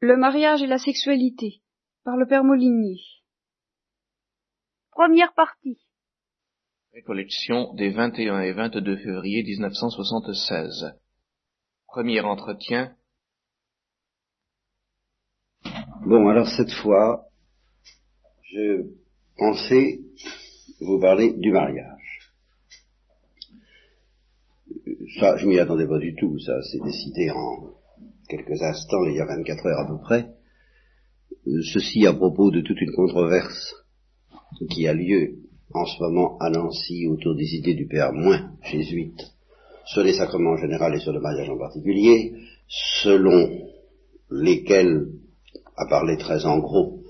Le mariage et la sexualité, par le père Molinier. Première partie. Récollection des 21 et 22 février 1976. Premier entretien. Bon, alors cette fois, je pensais vous parler du mariage. Ça, je m'y attendais pas du tout, ça s'est décidé en quelques instants, il y a 24 heures à peu près, euh, ceci à propos de toute une controverse qui a lieu en ce moment à Nancy autour des idées du père moins jésuite. Sur les sacrements en général et sur le mariage en particulier, selon lesquels, à parler très en gros,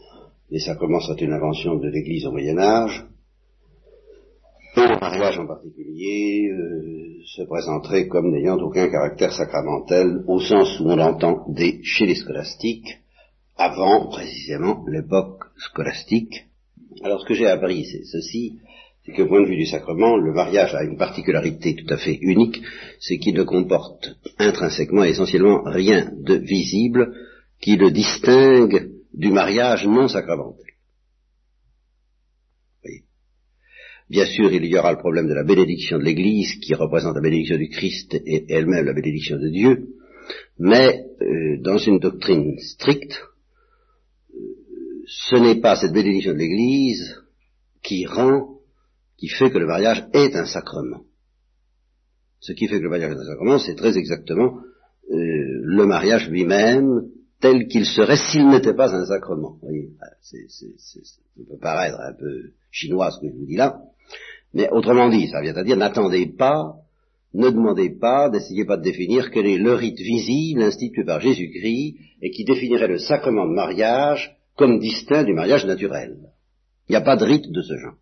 les sacrements sont une invention de l'Église au Moyen Âge, le mariage en particulier euh, se présenterait comme n'ayant aucun caractère sacramentel au sens où on l'entend chez les scolastiques, avant précisément l'époque scolastique. Alors ce que j'ai appris, c'est ceci, c'est qu'au point de vue du sacrement, le mariage a une particularité tout à fait unique, c'est qu'il ne comporte intrinsèquement et essentiellement rien de visible qui le distingue du mariage non sacramentel. Bien sûr, il y aura le problème de la bénédiction de l'Église, qui représente la bénédiction du Christ et elle-même la bénédiction de Dieu, mais euh, dans une doctrine stricte, euh, ce n'est pas cette bénédiction de l'Église qui rend, qui fait que le mariage est un sacrement. Ce qui fait que le mariage est un sacrement, c'est très exactement euh, le mariage lui-même tel qu'il serait s'il n'était pas un sacrement. Vous voyez, ça peut paraître un peu chinois ce que je vous dis là, mais autrement dit, ça vient à dire, n'attendez pas, ne demandez pas, n'essayez pas de définir quel est le rite visible institué par Jésus-Christ et qui définirait le sacrement de mariage comme distinct du mariage naturel. Il n'y a pas de rite de ce genre.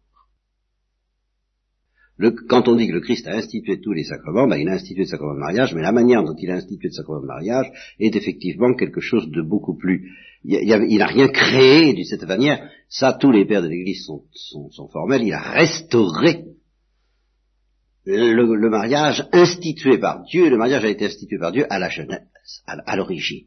quand on dit que le Christ a institué tous les sacrements, ben, il a institué le sacrement de mariage, mais la manière dont il a institué le sacrement de mariage est effectivement quelque chose de beaucoup plus... Il n'a rien créé de cette manière. Ça, tous les pères de l'Église sont, sont, formels. Il a restauré le, mariage institué par Dieu. Le mariage a été institué par Dieu à la jeunesse, à, l'origine.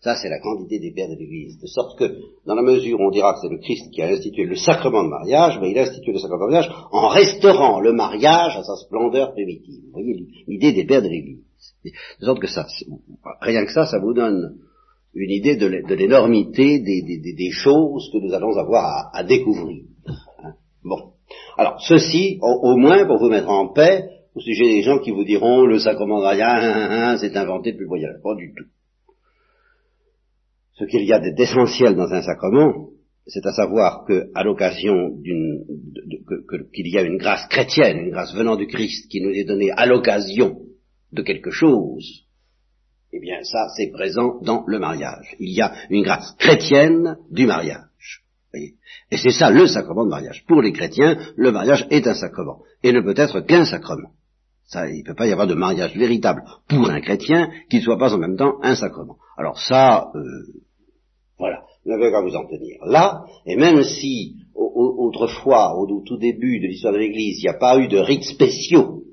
Ça, c'est la grande idée des pères de l'Église. De sorte que, dans la mesure où on dira que c'est le Christ qui a institué le sacrement de mariage, ben, il a institué le sacrement de mariage en restaurant le mariage à sa splendeur primitive. Vous voyez l'idée des pères de l'Église. De sorte que ça, rien que ça, ça vous donne une idée de l'énormité des, choses que nous allons avoir à, découvrir. Hein. bon. Alors, ceci, au, moins, pour vous mettre en paix, au sujet des gens qui vous diront le sacrement de mariage, c'est inventé depuis le voyage. Pas du tout. Ce qu'il y a d'essentiel dans un sacrement, c'est à savoir que, à l'occasion d'une, qu'il y a une grâce chrétienne, une grâce venant du Christ qui nous est donnée à l'occasion de quelque chose, eh bien, ça, c'est présent dans le mariage. Il y a une grâce chrétienne du mariage. Et c'est ça le sacrement de mariage. Pour les chrétiens, le mariage est un sacrement. Et ne peut être qu'un sacrement. Ça, il ne peut pas y avoir de mariage véritable pour un chrétien qui ne soit pas en même temps un sacrement. Alors ça, euh, voilà, vous n'avez qu'à vous en tenir là, et même si autrefois, au, tout début de l'histoire de l'Église, il n'y a pas eu de rites spéciaux,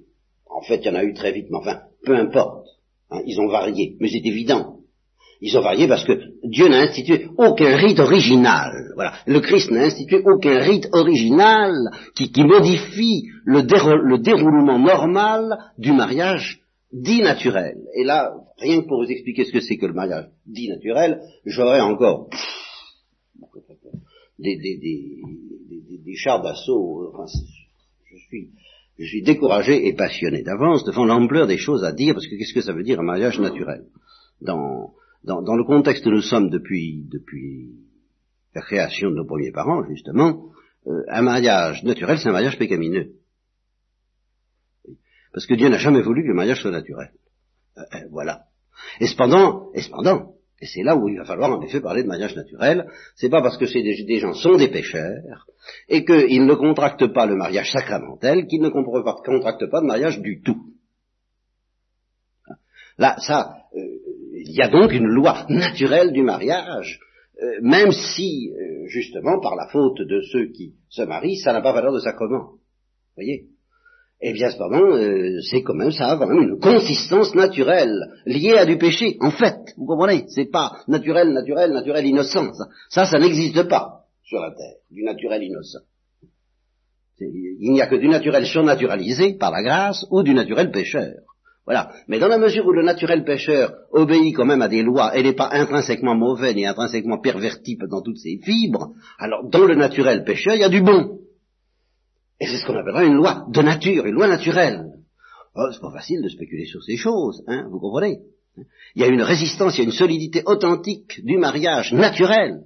en fait il y en a eu très vite, mais enfin, peu importe, Hein, ils ont varié, mais c'est évident. Ils ont varié parce que Dieu n'a institué aucun rite original. Voilà. Le Christ n'a institué aucun rite original qui, modifie le, déroulement normal du mariage dit naturel. Et là, rien que pour vous expliquer ce que c'est que le mariage dit naturel, j'aurais encore des, des, des, chars d'assaut. je suis je suis découragé et passionné d'avance devant l'ampleur des choses à dire, parce que qu'est-ce que ça veut dire un mariage naturel? Dans, dans, le contexte où nous sommes depuis, la création de nos premiers parents, justement, euh, un mariage naturel, c'est un mariage pécamineux. Parce que Dieu n'a jamais voulu que le mariage soit naturel. Euh, euh, voilà. Et cependant, et cependant, et c'est là où il va falloir en effet parler de mariage naturel. C'est pas parce que des, gens sont des pécheurs et qu'ils ne contractent pas le mariage sacramentel qu'ils ne contractent pas de mariage du tout. Là, ça, il y a donc une loi naturelle du mariage, euh, même si, euh, justement, par la faute de ceux qui se marient, ça n'a pas valeur de sacrement. Vous voyez? Eh bien, cependant, euh, c'est quand même, ça a quand même une consistance naturelle, liée à du péché, en fait, vous comprenez? C'est pas naturel, naturel, naturel, innocent, ça, ça, ça n'existe pas sur la terre, du naturel innocent. Il n'y a que du naturel surnaturalisé par la grâce ou du naturel pécheur. Voilà. Mais dans la mesure où le naturel pécheur obéit quand même à des lois et n'est pas intrinsèquement mauvais ni intrinsèquement perverti dans toutes ses fibres, alors dans le naturel pécheur, il y a du bon. Et c'est ce qu'on appellera une loi de nature, une loi naturelle. Oh, c'est pas facile de spéculer sur ces choses, hein, vous comprenez Il y a une résistance, il y a une solidité authentique du mariage naturel.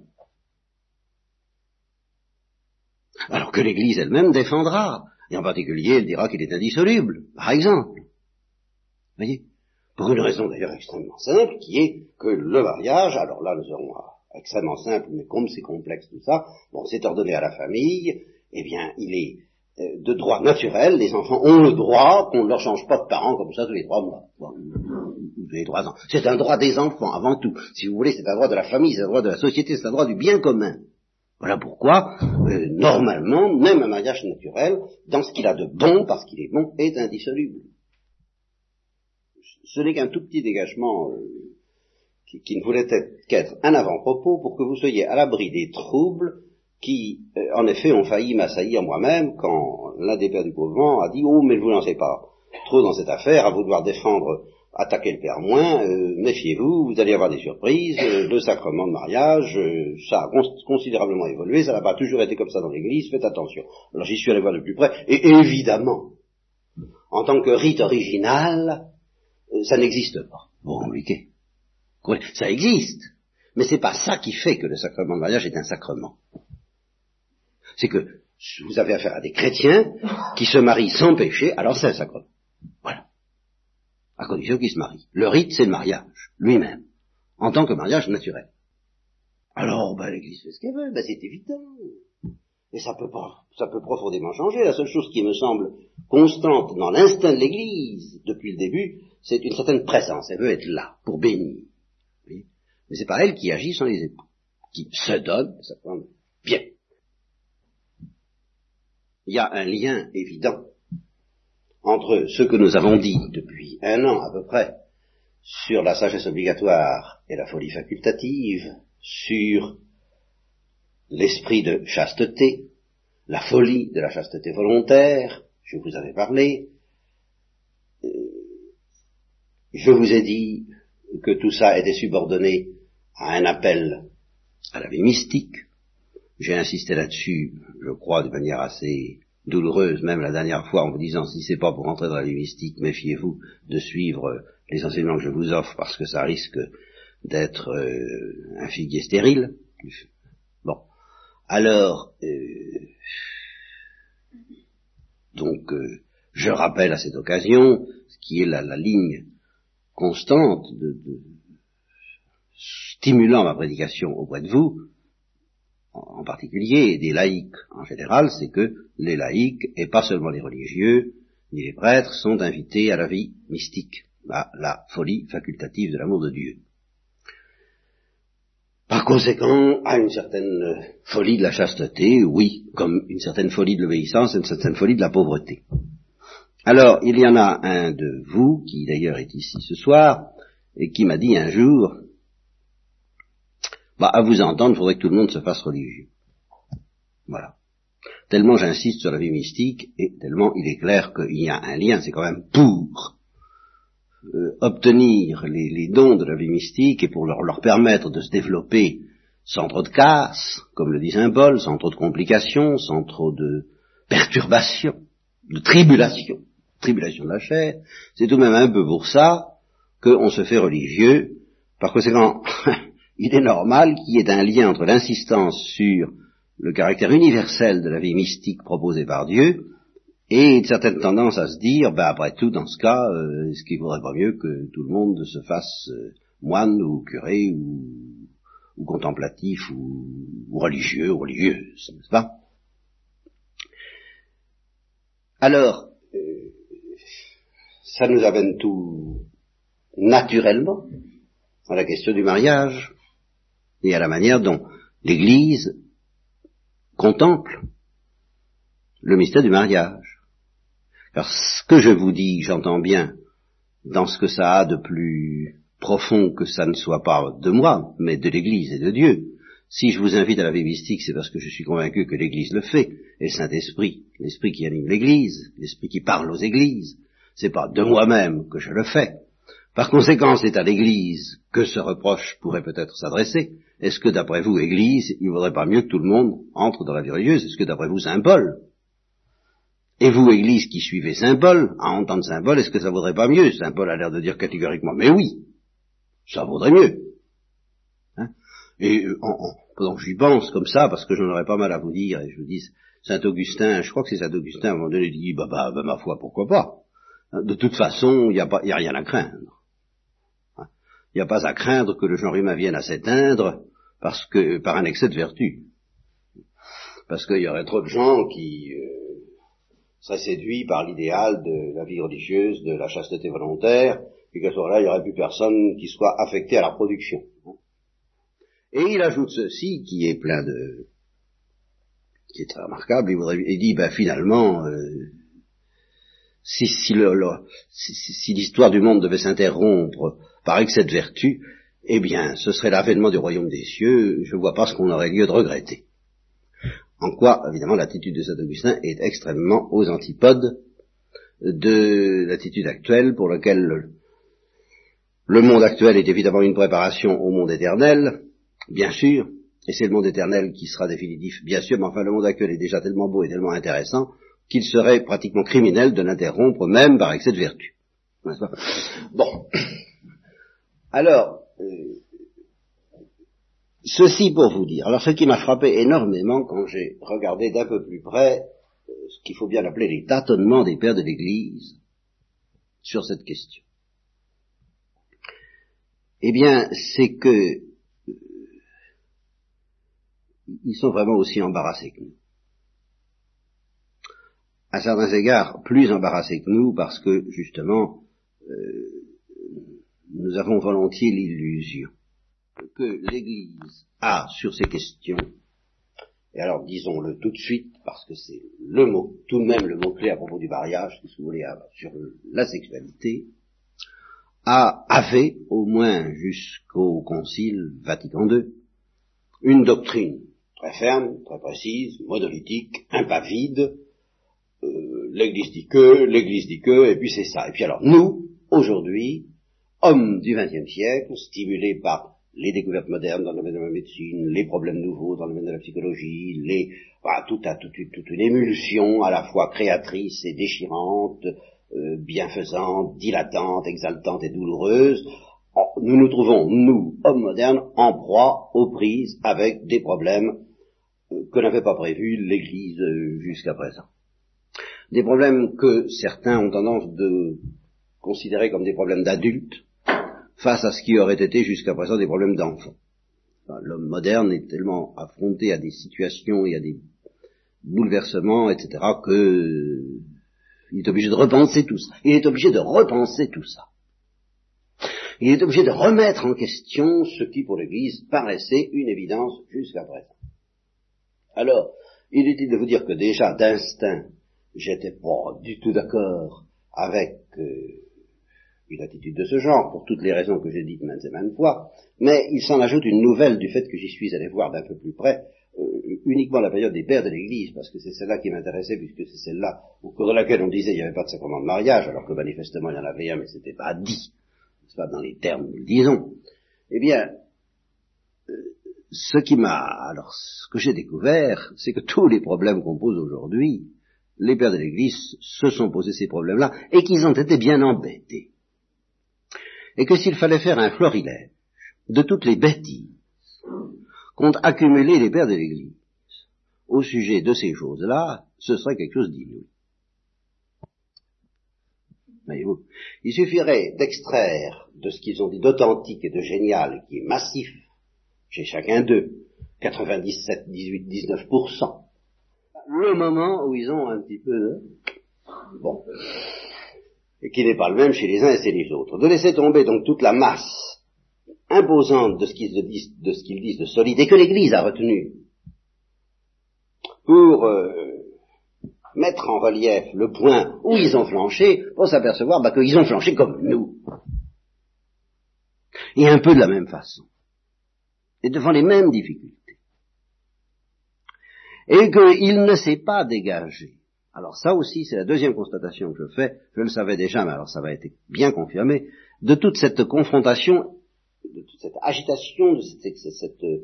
Alors que l'Église elle-même défendra, et en particulier elle dira qu'il est indissoluble, par exemple. Voyez Pour une raison d'ailleurs extrêmement simple, qui est que le mariage, alors là nous aurons extrêmement simple, mais comme c'est complexe tout ça, bon, c'est ordonné à la famille, eh bien, il est euh, de droit naturel, les enfants ont le droit qu'on ne leur change pas de parents comme ça tous les trois mois. C'est un droit des enfants, avant tout. Si vous voulez, c'est un droit de la famille, c'est un droit de la société, c'est un droit du bien commun. Voilà pourquoi, euh, normalement, même un mariage naturel, dans ce qu'il a de bon, parce qu'il est bon, est indissoluble. Ce n'est qu'un tout petit dégagement euh, qui, qui, ne voulait être qu'être un avant-propos pour que vous soyez à l'abri des troubles qui, euh, en effet, ont failli m'assaillir moi-même quand l'un des pères du mouvement a dit Oh, mais ne vous lancez pas trop dans cette affaire, à vouloir défendre, attaquer le père moins, euh, méfiez-vous, vous allez avoir des surprises, euh, le sacrement de mariage, ça a considérablement évolué, ça n'a pas toujours été comme ça dans l'Église, faites attention. Alors j'y suis allé voir de plus près, et évidemment, en tant que rite original, ça n'existe pas. Bon, compliqué. Ça existe, mais c'est pas ça qui fait que le sacrement de mariage est un sacrement c'est que vous avez affaire à des chrétiens qui se marient sans péché, alors c'est un sacrement. Voilà. À condition qu'ils se marient. Le rite, c'est le mariage, lui-même, en tant que mariage naturel. Alors, ben, l'Église fait ce qu'elle veut, ben, c'est évident. Et ça peut ça peut profondément changer. La seule chose qui me semble constante dans l'instinct de l'Église depuis le début, c'est une certaine présence. Elle veut être là pour bénir. Mais c'est pas elle qui agit sans les époux, qui se donne, ça bien il y a un lien évident entre ce que nous avons dit depuis un an à peu près sur la sagesse obligatoire et la folie facultative, sur l'esprit de chasteté, la folie de la chasteté volontaire, je vous avais parlé, euh, je vous ai dit que tout ça était subordonné à un appel à la vie mystique, j'ai insisté là-dessus, je crois, de manière assez douloureuse, même la dernière fois, en vous disant, si c'est pas pour entrer dans la mystique, méfiez-vous de suivre les enseignements que je vous offre, parce que ça risque d'être euh, un figuier stérile. Alors, euh, donc, euh, je rappelle à cette occasion, ce qui est la, ligne constante de, stimulant ma prédication auprès de vous, en particulier, et des laïcs en général, c'est que les laïcs, et pas seulement les religieux, ni les prêtres, sont invités à la vie mystique, à la folie facultative de l'amour de Dieu. Par conséquent, à une certaine folie de la chasteté, oui, comme une certaine folie de l'obéissance et une certaine folie de la pauvreté. Alors, il y en a un de vous, qui d'ailleurs est ici ce soir, et qui m'a dit un jour, bah, à vous entendre, il faudrait que tout le monde se fasse religieux. Voilà. Tellement j'insiste sur la vie mystique, et tellement il est clair qu'il y a un lien, c'est quand même pour euh, obtenir les, dons de la vie mystique et pour leur, leur permettre de se développer sans trop de casse, comme le dit Saint Paul, sans trop de complications, sans trop de perturbations, de tribulations, tribulation de la chair, c'est tout de même un peu pour ça qu'on se fait religieux, par conséquent, il est normal qu'il y ait un lien entre l'insistance sur le caractère universel de la vie mystique proposée par Dieu et une certaine tendance à se dire, ben après tout, dans ce cas, euh, est-ce qu'il vaudrait pas mieux que tout le monde se fasse euh, moine ou curé ou, contemplatif ou, religieux ou religieuse, n'est-ce pas? Alors, euh, ça nous amène tout naturellement à la question du mariage et à la manière dont Car ce que je vous dis, j'entends bien, dans ce que ça a de plus profond que ça ne soit pas de moi, mais de l'Église et de Dieu. Si je vous invite à la vie mystique, c'est parce que je suis convaincu que l'Église le fait, et le Saint-Esprit, l'Esprit qui anime l'Église, l'Esprit qui parle aux Églises, c'est pas de moi-même que je le fais. Par conséquent, c'est à l'Église que ce reproche pourrait peut-être s'adresser. Est-ce que d'après vous, Église, il vaudrait pas mieux que tout le monde entre dans la vie religieuse? Est-ce que d'après vous, Saint Paul Et vous, Église qui suivez Saint Paul, à entendre Saint Paul, est-ce que ça vaudrait pas mieux? Saint Paul a l'air de dire catégoriquement, mais oui, ça vaudrait mieux. Hein? Et euh, en, pendant que j'y pense comme ça, parce que j'en aurais pas mal à vous dire, et je vous dis, Saint Augustin, je crois que c'est Saint Augustin, à un moment donné, il dit, bah, bah, bah ma foi, pourquoi pas? Hein, De toute façon, il n'y a, pas, a rien à craindre. Hein? Il n'y a pas à craindre que le genre humain vienne à s'éteindre parce que par un excès de vertu. Parce qu'il y aurait trop de gens qui euh, seraient séduits par l'idéal de la vie religieuse, de la chasteté volontaire, et qu'à ce moment-là, il n'y aurait plus personne qui soit affecté à la production. Et il ajoute ceci, qui est plein de... qui est très remarquable, il, voudrait, il dit, ben finalement, euh, si, l'histoire du monde devait s'interrompre par excès de vertu, eh bien, ce serait l'avènement du royaume des cieux, je ne vois pas ce qu'on aurait lieu de regretter. En quoi, évidemment, l'attitude de Saint Augustin est extrêmement aux antipodes de l'attitude actuelle pour laquelle le monde actuel est évidemment une préparation au monde éternel, bien sûr, et c'est le monde éternel qui sera définitif, bien sûr, mais enfin le monde actuel est déjà tellement beau et tellement intéressant qu'il serait pratiquement criminel de l'interrompre même par excès de vertu. Bon. Alors, euh, ceci pour vous dire. Alors ce qui m'a frappé énormément quand j'ai regardé d'un peu plus près euh, ce qu'il faut bien appeler les tâtonnements des pères de l'Église sur cette question eh bien, c'est que euh, ils sont vraiment aussi embarrassés que nous. À certains égards, plus embarrassés que nous, parce que, justement, euh, nous avons volontiers l'illusion que l'Église a sur ces questions, et alors disons-le tout de suite, parce que c'est le mot, tout de même le mot-clé à propos du mariage, si vous voulez, sur la sexualité, a, avait, au moins jusqu'au Concile Vatican II, une doctrine très ferme, très précise, monolithique, impavide, euh, l'Église dit que, l'Église dit que, et puis c'est ça. Et puis alors, nous, aujourd'hui, hommes du XXe siècle, stimulés par les découvertes modernes dans le domaine de la médecine, les problèmes nouveaux dans le domaine de la psychologie, les, voilà, tout toute une émulsion à la fois créatrice et déchirante, euh, bienfaisante, dilatante, exaltante et douloureuse, nous nous trouvons, nous, hommes modernes, en proie aux prises avec des problèmes euh, que n'avait pas prévus l'Église euh, jusqu'à présent. Des problèmes que certains ont tendance de considérer comme des problèmes d'adultes face à ce qui aurait été jusqu'à présent des problèmes d'enfants. L'homme moderne est tellement affronté à des situations et à des bouleversements, etc., que il est obligé de repenser tout ça. Il est obligé de repenser tout ça. Il est obligé de remettre en question ce qui pour l'Église paraissait une évidence jusqu'à présent. Alors, il est utile de vous dire que déjà d'instinct, j'étais pas du tout d'accord avec euh, une attitude de ce genre, pour toutes les raisons que j'ai dites maintes et maintes fois, mais il s'en ajoute une nouvelle du fait que j'y suis allé voir d'un peu plus près, euh, uniquement la période des pères de l'Église, parce que c'est celle-là qui m'intéressait, puisque c'est celle-là au cours de laquelle on disait qu'il n'y avait pas de sacrement de mariage, alors que manifestement il y en avait un, mais c'était pas dit, c'est pas dans les termes nous disons. Eh bien, euh, ce qui m'a, alors, ce que j'ai découvert, c'est que tous les problèmes qu'on pose aujourd'hui, les pères de l'Église se sont posés ces problèmes-là, et qu'ils ont été bien embêtés. Et que s'il fallait faire un florilège de toutes les bêtises qu'ont accumulé les pères de l'Église au sujet de ces choses-là, ce serait quelque chose d'inouï. Il suffirait d'extraire de ce qu'ils ont dit d'authentique et de génial, qui est massif, chez chacun d'eux, 97, 18, 19%, le moment où ils ont un petit peu bon, et qui n'est pas le même chez les uns et chez les autres. De laisser tomber donc toute la masse imposante de ce qu'ils disent, de, solide et que l'Église a retenu pour euh, mettre en relief le point où ils ont flanché pour s'apercevoir bah, qu'ils ont flanché comme nous. Et un peu de la même façon. Et devant les mêmes difficultés. Et qu'il ne s'est pas dégagé. Alors ça aussi, c'est la deuxième constatation que je fais, je le savais déjà, mais alors ça va être bien confirmé, de toute cette confrontation, de toute cette agitation, de cette, euh,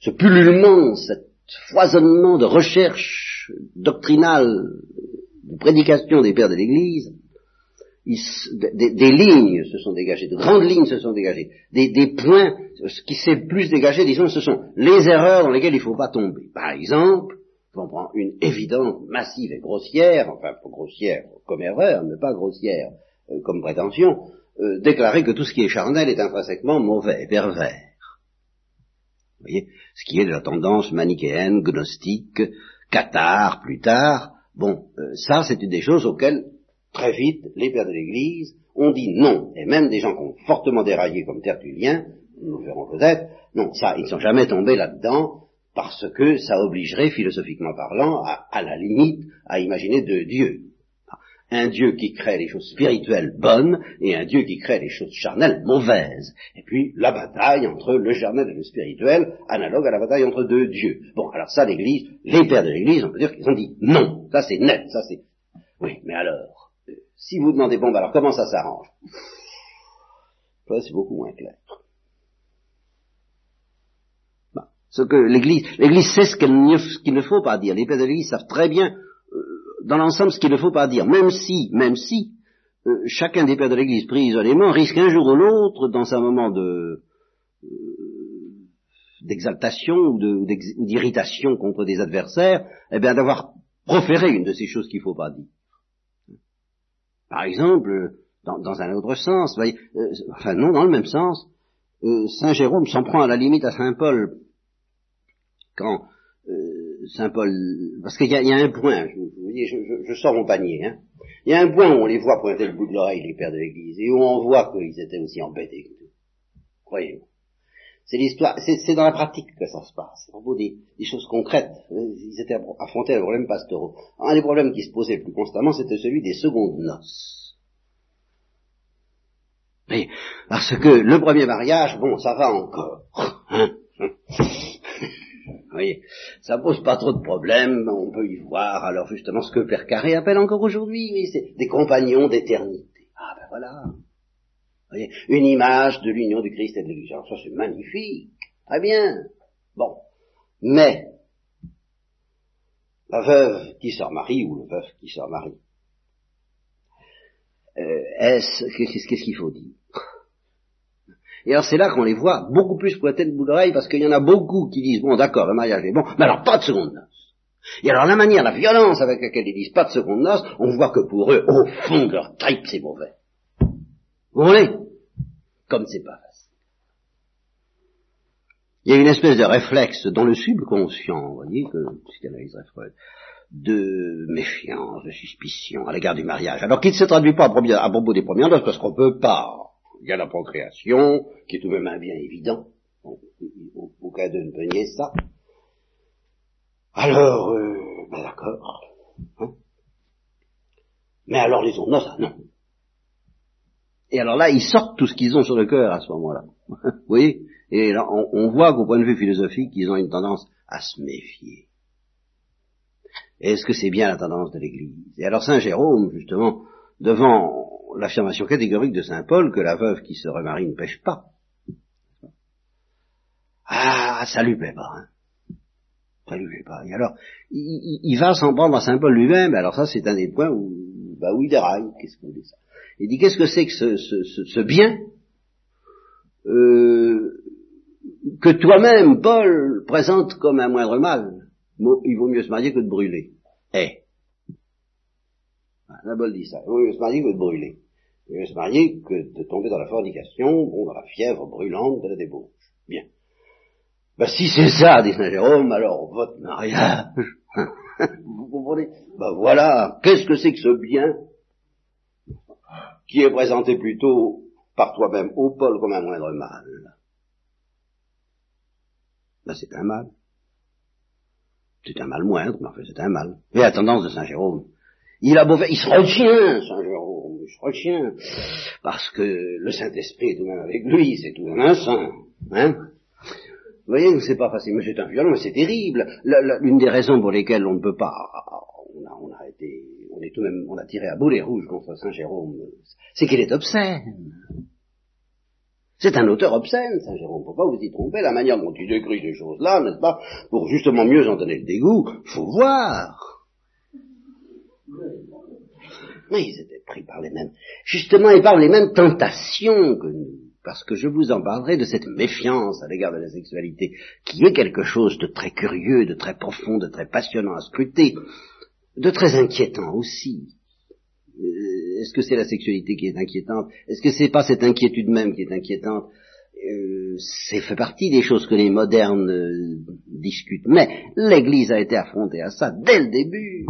ce pullulement, ce foisonnement de recherche doctrinale, de prédication des pères de l'Église, des, lignes se sont dégagées, de grandes lignes se sont dégagées, des, points, ce qui s'est plus dégagé, disons, ce sont les erreurs dans lesquelles il ne faut pas tomber. Par exemple, on prend une évidente, massive et grossière, enfin grossière comme erreur, mais pas grossière euh, comme prétention, euh, déclarer que tout ce qui est charnel est intrinsèquement mauvais, pervers. Vous voyez, ce qui est de la tendance manichéenne, gnostique, cathare plus tard. Bon, euh, ça c'est une des choses auxquelles très vite les pères de l'Église ont dit non, et même des gens qui ont fortement déraillé comme Tertullien, nous verrons peut-être, non, ça, ils ne sont jamais tombés là-dedans, parce que ça obligerait, philosophiquement parlant, à, à la limite, à imaginer deux dieux un Dieu qui crée les choses spirituelles bonnes et un Dieu qui crée les choses charnelles mauvaises. Et puis la bataille entre le charnel et le spirituel, analogue à la bataille entre deux dieux. Bon, alors ça, l'Église, les pères de l'Église, on peut dire qu'ils ont dit non. Ça c'est net, ça c'est... Oui, mais alors, si vous demandez, bon, bah, alors comment ça s'arrange? Ça c'est beaucoup moins clair. ce que l'Église, l'Église sait ce qu'il ne faut pas dire. Les pères de l'Église savent très bien dans l'ensemble ce qu'il ne faut pas dire, même si, même si, euh, chacun des pères de l'Église pris isolément risque un jour ou l'autre, dans un moment de euh, d'exaltation ou d'irritation contre des adversaires, eh d'avoir proféré une de ces choses qu'il ne faut pas dire. Par exemple, dans, un autre sens, voyez, euh, enfin non, dans le même sens, Saint Jérôme s'en prend à la limite à Saint Paul quand Saint Paul, parce qu'il y, a un point, je, je, sors mon panier, hein. il y a un point où on les voit pointer le bout de l'oreille, les pères de l'Église, et où on voit qu'ils étaient aussi embêtés que nous. Croyez-moi. C'est l'histoire, c'est dans la pratique que ça se passe, au bout des, choses concrètes. Ils étaient affrontés à des problèmes pastoraux. Un des problèmes qui se posaient plus constamment, c'était celui des secondes noces. Oui, parce que le premier mariage, bon, ça va encore. Hein voyez, ça pose pas trop de problèmes, on peut y voir alors justement ce que Père Carré appelle encore aujourd'hui, oui, c'est des compagnons d'éternité. Ah ben voilà. Voyez, une image de l'union du Christ et de l'Église. Ça c'est magnifique, très bien. Bon, mais la veuve qui se remarie ou le veuf qui se remarie, euh, est-ce qu'est-ce qu'il faut dire? Et alors c'est là qu'on les voit beaucoup plus pointer le bout d'oreille parce qu'il y en a beaucoup qui disent bon d'accord le mariage est bon, mais alors pas de seconde noce. Et alors la manière, la violence avec laquelle ils disent pas de seconde noce, on voit que pour eux, au fond de leur tripe, c'est mauvais. Vous voyez Comme c'est pas facile. Il y a une espèce de réflexe dans le subconscient, vous voyez, que psychanalyse Freud, de méfiance, de suspicion à l'égard du mariage. Alors qu'il ne se traduit pas à, propos des premières noces, parce qu'on peut pas il y a la procréation, qui est tout de même un bien évident. Aucun de ne peut nier ça. Alors, euh, ben d'accord. Hein? Mais alors les ondes, non, ça, non. Et alors là, ils sortent tout ce qu'ils ont sur le cœur à ce moment-là. Vous voyez? Et là, on, voit qu'au point de vue philosophique, ils ont une tendance à se méfier. Est-ce que c'est bien la tendance de l'Église? Et alors Saint Jérôme, justement, devant l'affirmation catégorique de Saint Paul que la veuve qui se remarie ne pêche pas. Ah, ça lui plaît pas. Hein. Ça lui plaît pas. Et alors, il, va s'en prendre à Saint Paul lui-même. Alors ça, c'est un des points où, bah, où il déraille. Qu'est-ce qu'on dit ça Il dit qu'est-ce que c'est que ce, ce, ce, bien euh, que toi-même, Paul, présente comme un moindre mal? Il vaut mieux se marier que de brûler. Eh, la Paul dit ça. Il vaut mieux se marier que de brûler. Il vaut mieux se marier que de tomber dans la fornication, bon, dans la fièvre brûlante de la débauche. Bien. Ben, si c'est ça, dit Saint Jérôme, alors votre mariage, vous comprenez? Ben voilà, qu'est-ce que c'est que ce bien qui est présenté plutôt par toi-même au Paul comme un moindre mal? Ben c'est un mal. C'est un mal moindre, mais enfin c'est un mal. Et la tendance de Saint Jérôme, il a beau faire, il se retient, Saint Jérôme, il se retient, parce que le Saint-Esprit est tout de même avec lui, c'est tout de même un saint, hein? Vous voyez, c'est pas facile, mais c'est un violon, c'est terrible. L'une des raisons pour lesquelles on ne peut pas, on a, on a été, on est tout de même, on a tiré à boulet rouge contre Saint Jérôme, c'est qu'il est obscène. C'est un auteur obscène, Saint Jérôme, faut pas vous y tromper, la manière dont il décrit ces choses-là, n'est-ce pas, pour justement mieux en donner le dégoût, faut voir. Mais ils étaient pris par les mêmes, justement, et par les mêmes tentations que nous parce que je vous en parlerai de cette méfiance à l'égard de la sexualité, qui est quelque chose de très curieux, de très profond, de très passionnant à scruter, de très inquiétant aussi. Euh, est-ce que c'est la sexualité qui est inquiétante? Est-ce que c'est pas cette inquiétude même qui est inquiétante? Euh, C'est fait partie des choses que les modernes euh, discutent. Mais l'Église a été affrontée à ça dès le début.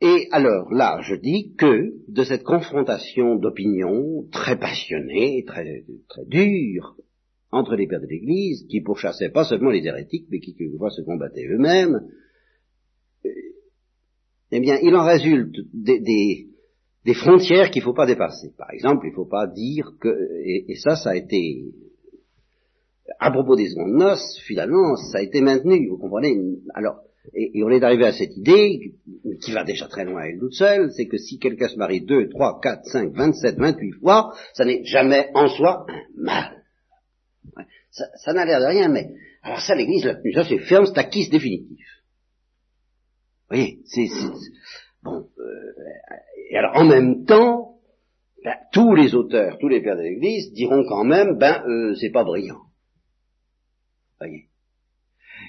Et alors là, je dis que de cette confrontation d'opinions très passionnée, très, très dure, entre les pères de l'Église, qui pourchassaient pas seulement les hérétiques, mais qui quelquefois se combattaient eux-mêmes, euh, eh bien, il en résulte des, des, frontières qu'il ne faut pas dépasser. Par exemple, il ne faut pas dire que, et, et, ça, ça a été, à propos des secondes noces, finalement, ça a été maintenu, vous comprenez? Alors, et, on est arrivé à cette idée, qui va déjà très loin elle toute seule, c'est que si quelqu'un se marie 2, 3, 4, 5, 27, 28 fois, ça n'est jamais en soi un mal. ça, n'a l'air de rien, mais alors ça l'Église l'a tenu, ça c'est ferme, c'est définitif. Vous voyez, c'est bon. Euh, et alors en même temps, ben, tous les auteurs, tous les pères de l'Église diront quand même, ben euh, c'est pas brillant. Vous voyez.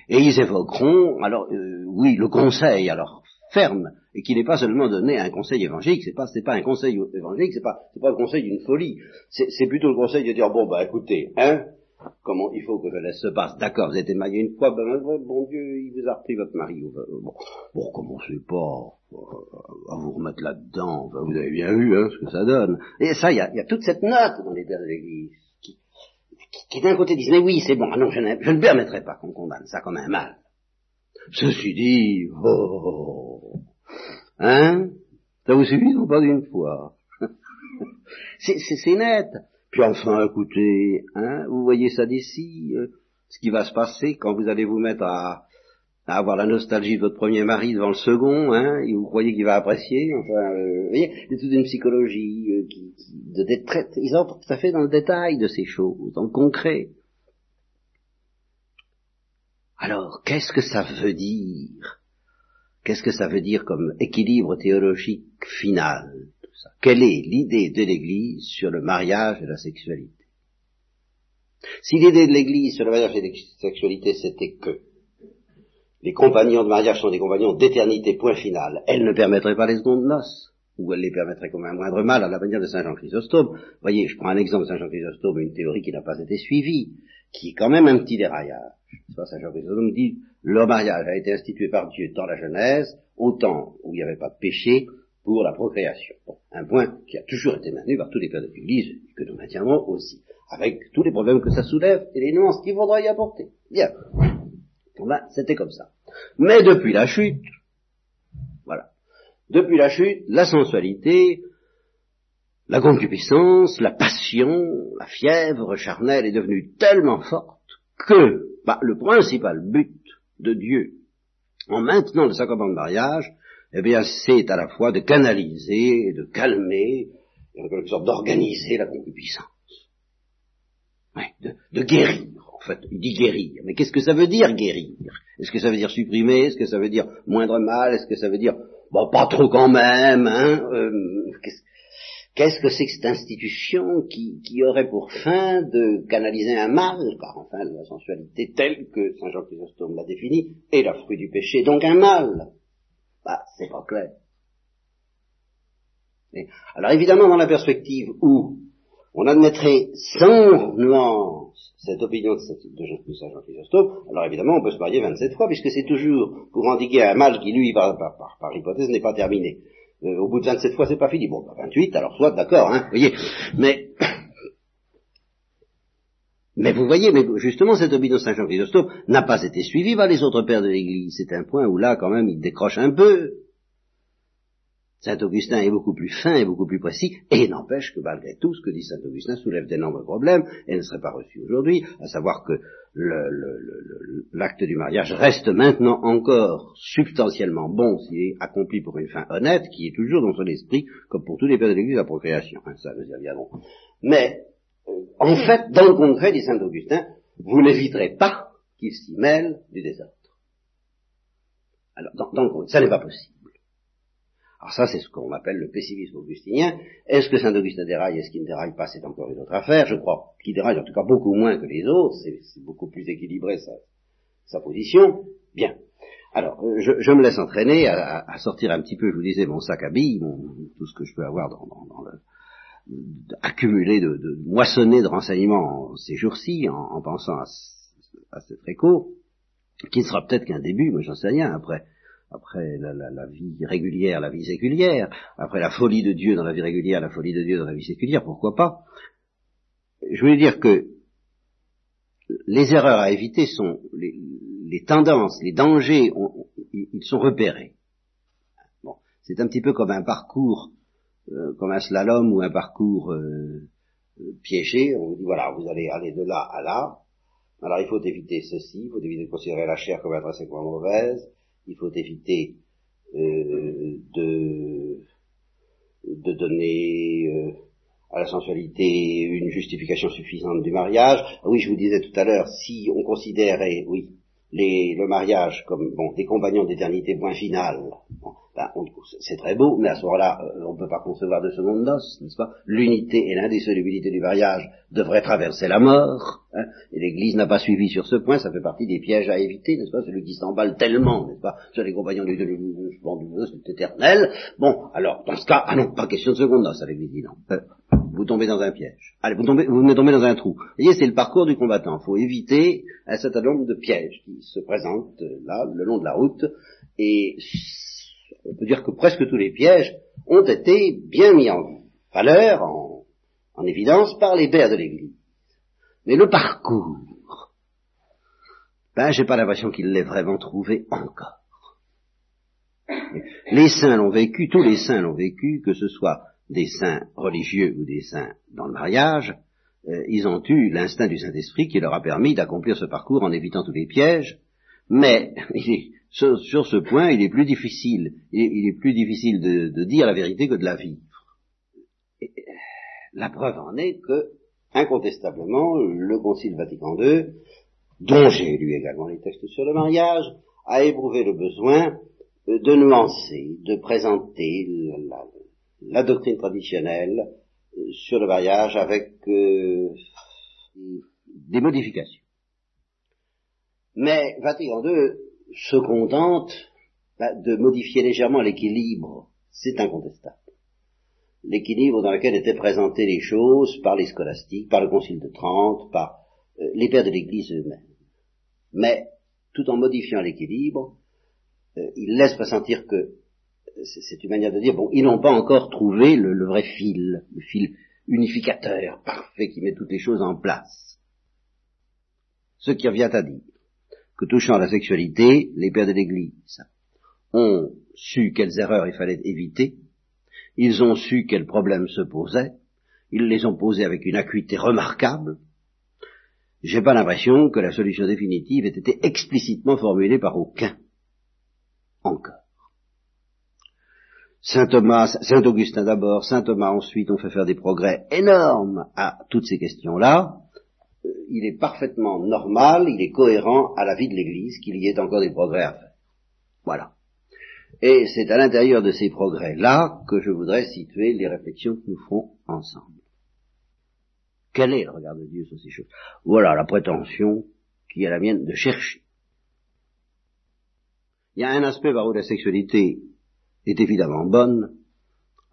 Et ils évoqueront, alors, euh, oui, le conseil, alors, ferme, et qui n'est pas seulement donné à un conseil évangélique, c'est pas, c'est pas un conseil évangélique, c'est pas, c'est pas le conseil d'une folie, c'est, plutôt le conseil de dire, bon, bah, écoutez, hein, comment il faut que la se passe, d'accord, vous êtes marié une fois, ben, bon Dieu, il vous a repris votre mari, bon, bon commencez pas à vous remettre là-dedans, vous avez bien vu, hein, ce que ça donne. Et ça, il y a, y a toute cette note dans les pères de l'Église qui, d'un côté disent, mais oui, c'est bon, ah non, je, ne permettrai pas qu'on condamne ça comme un mal. Ceci dit, oh, hein, ça vous suffit non pas d'une fois. c'est net. Puis enfin, écoutez, hein, vous voyez ça d'ici, euh, ce qui va se passer quand vous allez vous mettre à, à avoir la nostalgie de votre premier mari devant le second, hein, et vous croyez qu'il va apprécier, enfin, euh, vous voyez, c'est toute une psychologie euh, qui, de, de, ils entrent tout à fait dans le détail de ces choses, dans le concret. Alors, qu'est-ce que ça veut dire? Qu'est-ce que ça veut dire comme équilibre théologique final tout ça? Quelle est l'idée de l'Église sur le mariage et la sexualité? Si l'idée de l'Église sur le mariage et la sexualité c'était que les compagnons de mariage sont des compagnons d'éternité, point final. Elle ne permettrait pas les secondes noces, ou elle les permettrait comme un moindre mal à la manière de Saint Jean Chrysostome. Voyez, je prends un exemple de Saint Jean Chrysostome, une théorie qui n'a pas été suivie, qui est quand même un petit déraillage. Saint Jean Chrysostome dit, le mariage a été institué par Dieu dans la Genèse, au temps où il n'y avait pas de péché, pour la procréation. un point qui a toujours été maintenu par tous les pères de l'Église, que nous maintiendrons aussi, avec tous les problèmes que ça soulève et les nuances qu'il faudra y apporter. Bien. Ben, c'était comme ça. Mais depuis la chute, voilà, depuis la chute, la sensualité, la concupiscence, la passion, la fièvre charnelle est devenue tellement forte que bah, le principal but de Dieu en maintenant le sacrement de mariage, eh bien, c'est à la fois de canaliser, de calmer, et en quelque sorte d'organiser la concupiscence. de, de guérir en fait, il dit guérir. Mais qu'est-ce que ça veut dire guérir? Est-ce que ça veut dire supprimer? Est-ce que ça veut dire moindre mal? Est-ce que ça veut dire bon pas trop quand même hein euh, Qu'est-ce que c'est que cette institution qui, qui, aurait pour fin de canaliser un mal, car enfin la sensualité telle que Saint Jean Chrysostome l'a définie est la fruit du péché, donc un mal. Bah, c'est pas clair. alors évidemment dans la perspective où on admettrait sans nuance cette opinion de, Saint Jean Chrysostome, alors évidemment on peut se marier 27 fois, puisque c'est toujours pour endiguer un mal qui, lui, par, hypothèse, n'est pas terminé. Euh, au bout de 27 fois, c'est pas fini. Bon, 28, alors soit, d'accord, hein, vous voyez. Mais, vous voyez, mais justement, cette obéissance Saint Jean Chrysostome n'a pas été suivie par les autres pères de l'Église. C'est un point où là, quand même, il décroche un peu. Saint Augustin est beaucoup plus fin et beaucoup plus précis, et n'empêche que malgré tout, ce que dit Saint Augustin soulève d'énormes problèmes, et ne serait pas reçu aujourd'hui, à savoir que l'acte du mariage reste maintenant encore substantiellement bon s'il est accompli pour une fin honnête, qui est toujours dans son esprit, comme pour tous les pères de l'Église, la procréation. Hein, ça, nous y reviendrons. Mais, euh, en fait, dans le concret, dit Saint Augustin, vous n'éviterez pas qu'il s'y mêle du désordre. Alors, dans, dans le concret, ça n'est pas possible. Alors ça, c'est ce qu'on appelle le pessimisme augustinien. Est-ce que Saint Augustin déraille, est-ce qu'il ne déraille pas, c'est encore une autre affaire. Je crois qu'il déraille en tout cas beaucoup moins que les autres, c'est beaucoup plus équilibré sa, position. Bien. Alors, je, me laisse entraîner à, sortir un petit peu, je vous disais, mon sac à billes, tout ce que je peux avoir dans, le accumulé de, de moissonner de renseignements ces jours-ci, en, pensant à, à écho, qui ne sera peut-être qu'un début, moi j'en sais rien, après après la, vie régulière, la vie séculière, après la folie de Dieu dans la vie régulière, la folie de Dieu dans la vie séculière, pourquoi pas? Je voulais dire que les erreurs à éviter sont les, tendances, les dangers, ils sont repérés. Bon, c'est un petit peu comme un parcours, euh, comme un slalom ou un parcours euh, piégé. On vous dit voilà, vous allez aller de là à là. Alors il faut éviter ceci, il faut éviter de considérer la chair comme intrinsèquement mauvaise, il faut éviter euh, de, donner euh, à la sensualité une justification suffisante du mariage. Oui, je vous disais tout à l'heure, si on considérait, oui, les, le mariage comme bon, des compagnons d'éternité point final, ben, c'est très beau, mais à ce moment-là, euh, on ne peut pas concevoir de seconde noce, n'est-ce pas L'unité et l'indissolubilité du mariage devraient traverser la mort, hein, et l'Église n'a pas suivi sur ce point, ça fait partie des pièges à éviter, n'est-ce pas Celui qui s'emballe tellement, n'est-ce pas Sur les compagnons d'éternité, c'est éternel. Bon, alors, dans ce cas, ah non, pas question de seconde noce, avec l'Église, non. Vous tombez dans un piège. Allez, vous tombez, vous tombez dans un trou. Vous voyez, c'est le parcours du combattant. Il faut éviter un certain nombre de pièges qui se présentent euh, là, le long de la route, et on peut dire que presque tous les pièges ont été bien mis en valeur, en, en évidence par les pères de l'Église. Mais le parcours, ben, j'ai pas l'impression qu'il l'ait vraiment trouvé encore. Les saints l'ont vécu, tous les saints l'ont vécu, que ce soit des saints religieux ou des saints dans le mariage, euh, ils ont eu l'instinct du Saint-Esprit qui leur a permis d'accomplir ce parcours en évitant tous les pièges, mais sur, ce point, il est plus difficile, il est, plus difficile de, dire la vérité que de la vivre. la preuve en est que, incontestablement, le Concile Vatican II, dont j'ai lu également les textes sur le mariage, a éprouvé le besoin de nuancer, de présenter la, la doctrine traditionnelle euh, sur le mariage avec euh, des modifications. Mais Vatican II se contente bah, de modifier légèrement l'équilibre, c'est incontestable. L'équilibre dans lequel étaient présentées les choses par les scolastiques, par le Concile de Trente, par euh, les pères de l'Église eux-mêmes. Mais, tout en modifiant l'équilibre, il laisse pressentir que c'est une manière de dire, bon, ils n'ont pas encore trouvé le, vrai fil, le fil unificateur, parfait, qui met toutes les choses en place. Ce qui revient à dire que touchant à la sexualité, les pères de l'Église ont su quelles erreurs il fallait éviter, ils ont su quels problèmes se posaient, ils les ont posés avec une acuité remarquable. J'ai pas l'impression que la solution définitive ait été explicitement formulée par aucun. Encore. Saint Thomas, Saint Augustin d'abord, Saint Thomas ensuite ont fait faire des progrès énormes à toutes ces questions-là. Euh, il est parfaitement normal, il est cohérent à la vie de l'Église qu'il y ait encore des progrès à faire. Voilà. Et c'est à l'intérieur de ces progrès-là que je voudrais situer les réflexions que nous ferons ensemble. Quel est le regard de Dieu sur ces choses? Voilà la prétention qui est la mienne de chercher. Il y a un aspect par où la sexualité est évidemment bonne.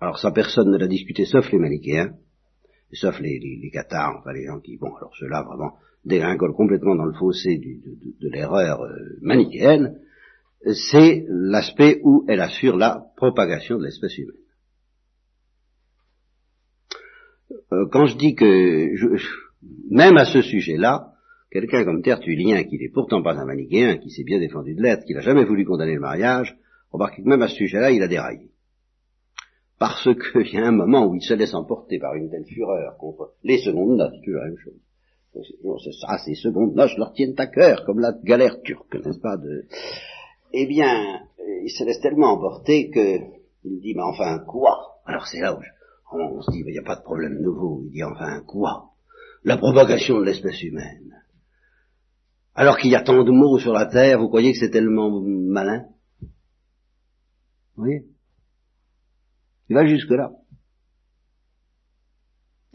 Alors ça, personne ne l'a discuté, sauf les manichéens, sauf les, les, les enfin les gens qui, bon, alors ceux-là vraiment dégringolent complètement dans le fossé de, l'erreur euh, manichéenne, c'est l'aspect où elle assure la propagation de l'espèce humaine. Euh, quand je dis que, je, même à ce sujet-là, quelqu'un comme Tertullien, qui n'est pourtant pas un manichéen, qui s'est bien défendu de l'être, qui n'a jamais voulu condamner le mariage, remarquez que même à ce sujet-là, il a déraillé. Parce qu'il y a un moment où il se laisse emporter par une telle fureur contre les secondes notes, c'est toujours la même chose. Ça, ces secondes notes leur tiennent à cœur, comme la galère turque, n'est-ce pas de... Eh bien, il se laisse tellement emporter que il dit, mais enfin, quoi? Alors c'est là où on se dit, il n'y a pas de problème nouveau. Il dit, enfin, quoi? La propagation de l'espèce humaine. Alors qu'il y a tant de mots sur la Terre, vous croyez que c'est tellement malin? Vous voyez? Il va jusque-là.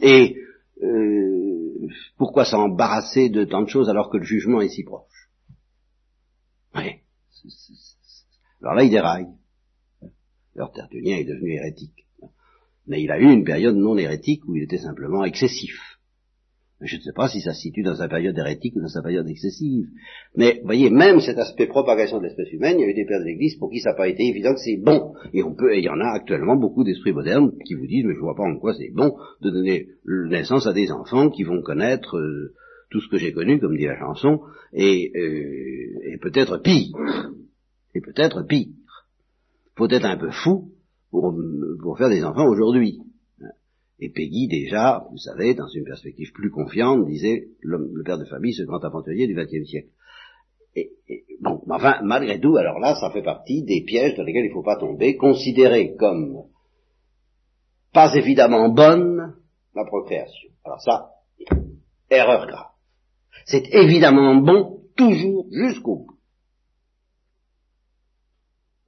Et euh, pourquoi s'embarrasser de tant de choses alors que le jugement est si proche? Oui. Alors là, il déraille. Alors Tertullien est devenu hérétique. Mais il a eu une période non hérétique où il était simplement excessif. Je ne sais pas si ça se situe dans sa période hérétique ou dans sa période excessive. Mais, vous voyez, même cet aspect propagation de l'espèce humaine, il y a eu des pères de l'Église pour qui ça n'a pas été évident que c'est bon. Et on peut, et il y en a actuellement beaucoup d'esprits modernes qui vous disent, mais je vois pas en quoi c'est bon de donner naissance à des enfants qui vont connaître euh, tout ce que j'ai connu, comme dit la chanson, et, euh, et peut-être pire. Et peut-être pire. Faut être un peu fou pour faire des enfants aujourd'hui. Et Peggy, déjà, vous savez, dans une perspective plus confiante, disait le père de famille, ce grand aventurier du XXe siècle. Et, bon, enfin, malgré tout, alors là, ça fait partie des pièges dans lesquels il ne faut pas tomber, considérés comme pas évidemment bonne la procréation. Alors ça, erreur grave. C'est évidemment bon toujours jusqu'au bout.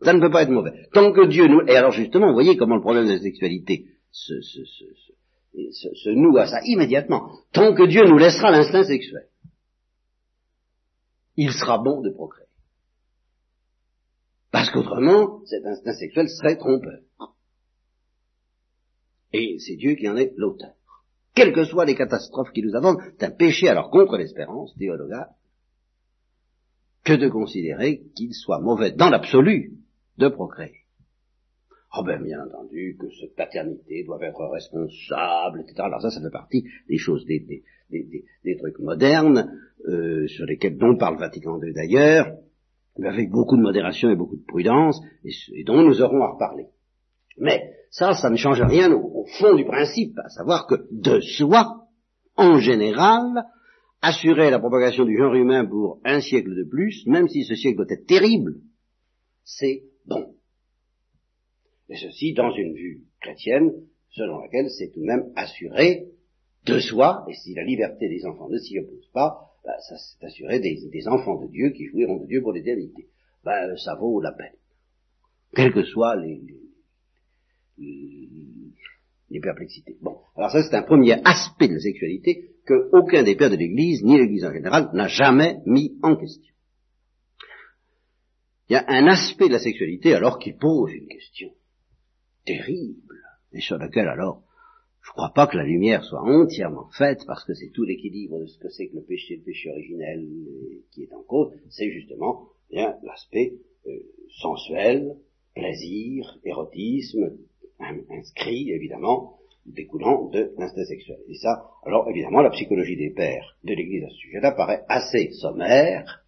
Ça ne peut pas être mauvais. Tant que Dieu nous... Et alors justement, vous voyez comment le problème de la sexualité se, noue à ça immédiatement. Tant que Dieu nous laissera l'instinct sexuel, il sera bon de procréer. Parce qu'autrement, cet instinct sexuel serait trompeur. Et c'est Dieu qui en est l'auteur. Quelles que soient les catastrophes qui nous attendent, c'est un péché alors contre l'espérance théologa que de considérer qu'il soit mauvais dans l'absolu de procréer. Oh ben, bien entendu, que cette paternité doit être responsable, etc. Alors ça, ça fait partie des choses, des, des, des, des trucs modernes, euh, sur lesquels dont parle Vatican II d'ailleurs, mais avec beaucoup de modération et beaucoup de prudence, et, dont nous aurons à reparler. Mais ça, ça ne change rien au fond du principe, à savoir que de soi, en général, assurer la propagation du genre humain pour un siècle de plus, même si ce siècle doit être terrible, c'est bon et ceci dans une vue chrétienne, selon laquelle c'est tout de même assuré de soi, et si la liberté des enfants ne s'y oppose pas, bah, ça c'est assuré des, enfants de Dieu qui jouiront de Dieu pour l'éternité. Ben, ça vaut la peine. Quelles que soient les, les, perplexités. Bon, alors ça c'est un premier aspect de la sexualité que aucun des pères de l'Église, ni l'Église en général, n'a jamais mis en question. Il y a un aspect de la sexualité alors qui pose une question terrible, et sur lequel alors je ne crois pas que la lumière soit entièrement faite, parce que c'est tout l'équilibre de ce que c'est que le péché, le péché originel euh, qui est en cause, c'est justement bien l'aspect euh, sensuel, plaisir, érotisme, inscrit évidemment, découlant de l'instinct sexuel. Et ça, alors évidemment, la psychologie des pères de l'Église à ce sujet-là paraît assez sommaire,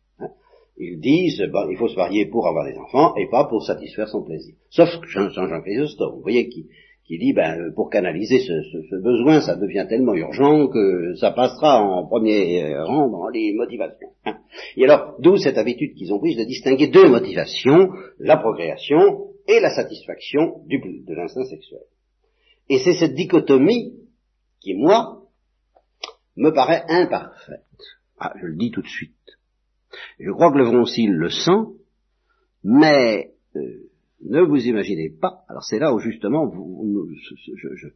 ils disent, ben, il faut se marier pour avoir des enfants et pas pour satisfaire son plaisir. Sauf Jean-Jean Chrysostome, vous voyez, qui, qui dit, ben, pour canaliser ce, ce, besoin, ça devient tellement urgent que ça passera en premier rang dans les motivations. Hein. Et alors, d'où cette habitude qu'ils ont prise de distinguer deux motivations, la procréation et la satisfaction du, de l'instinct sexuel. Et c'est cette dichotomie qui, moi, me paraît imparfaite. Ah, je le dis tout de suite. Je crois que le Vroncil le sent, mais euh, ne vous imaginez pas, alors c'est là où justement vous, je,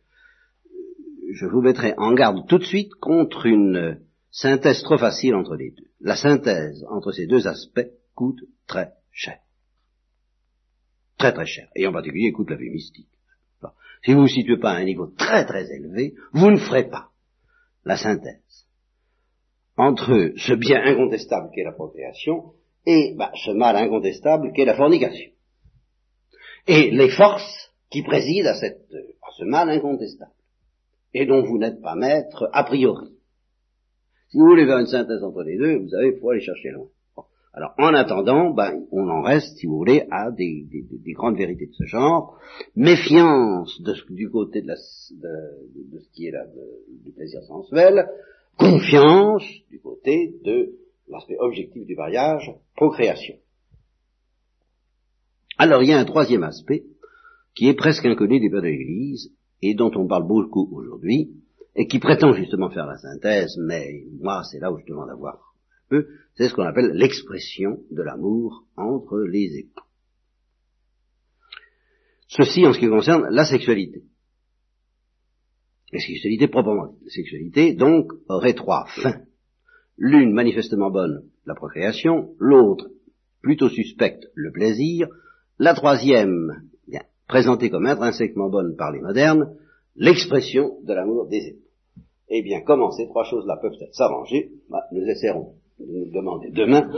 je, vous mettrai en garde tout de suite contre une synthèse trop facile entre les deux. La synthèse entre ces deux aspects coûte très cher. Très très cher. Et en particulier coûte la vie mystique. Si vous ne vous situez pas à un niveau très très élevé, vous ne ferez pas la synthèse entre ce bien incontestable qu'est la procréation et bah, ce mal incontestable qu'est la fornication. Et les forces qui président à, ce mal incontestable, et dont vous n'êtes pas maître a priori. Si vous voulez faire une synthèse entre les deux, vous savez, il faut aller chercher loin. Alors, en attendant, ben, on en reste, si vous voulez, à des, grandes vérités de ce genre. Méfiance du côté de, la, de, ce qui est là, du plaisir sensuel. Confiance du côté de l'aspect objectif du mariage, procréation. Alors, il y a un troisième aspect qui est presque inconnu des pères de l'Église et dont on parle beaucoup aujourd'hui et qui prétend justement faire la synthèse, mais moi, c'est là où je demande à voir c'est ce qu'on appelle l'expression de l'amour entre les époux. Ceci en ce qui concerne la sexualité. La sexualité proprement La sexualité, donc, aurait trois fins. L'une manifestement bonne, la procréation, l'autre plutôt suspecte, le plaisir, la troisième, bien, présentée comme intrinsèquement bonne par les modernes, l'expression de l'amour des époux. Eh bien, comment ces trois choses-là peuvent être s'arranger? Bah, Nous essaierons de nous demander demain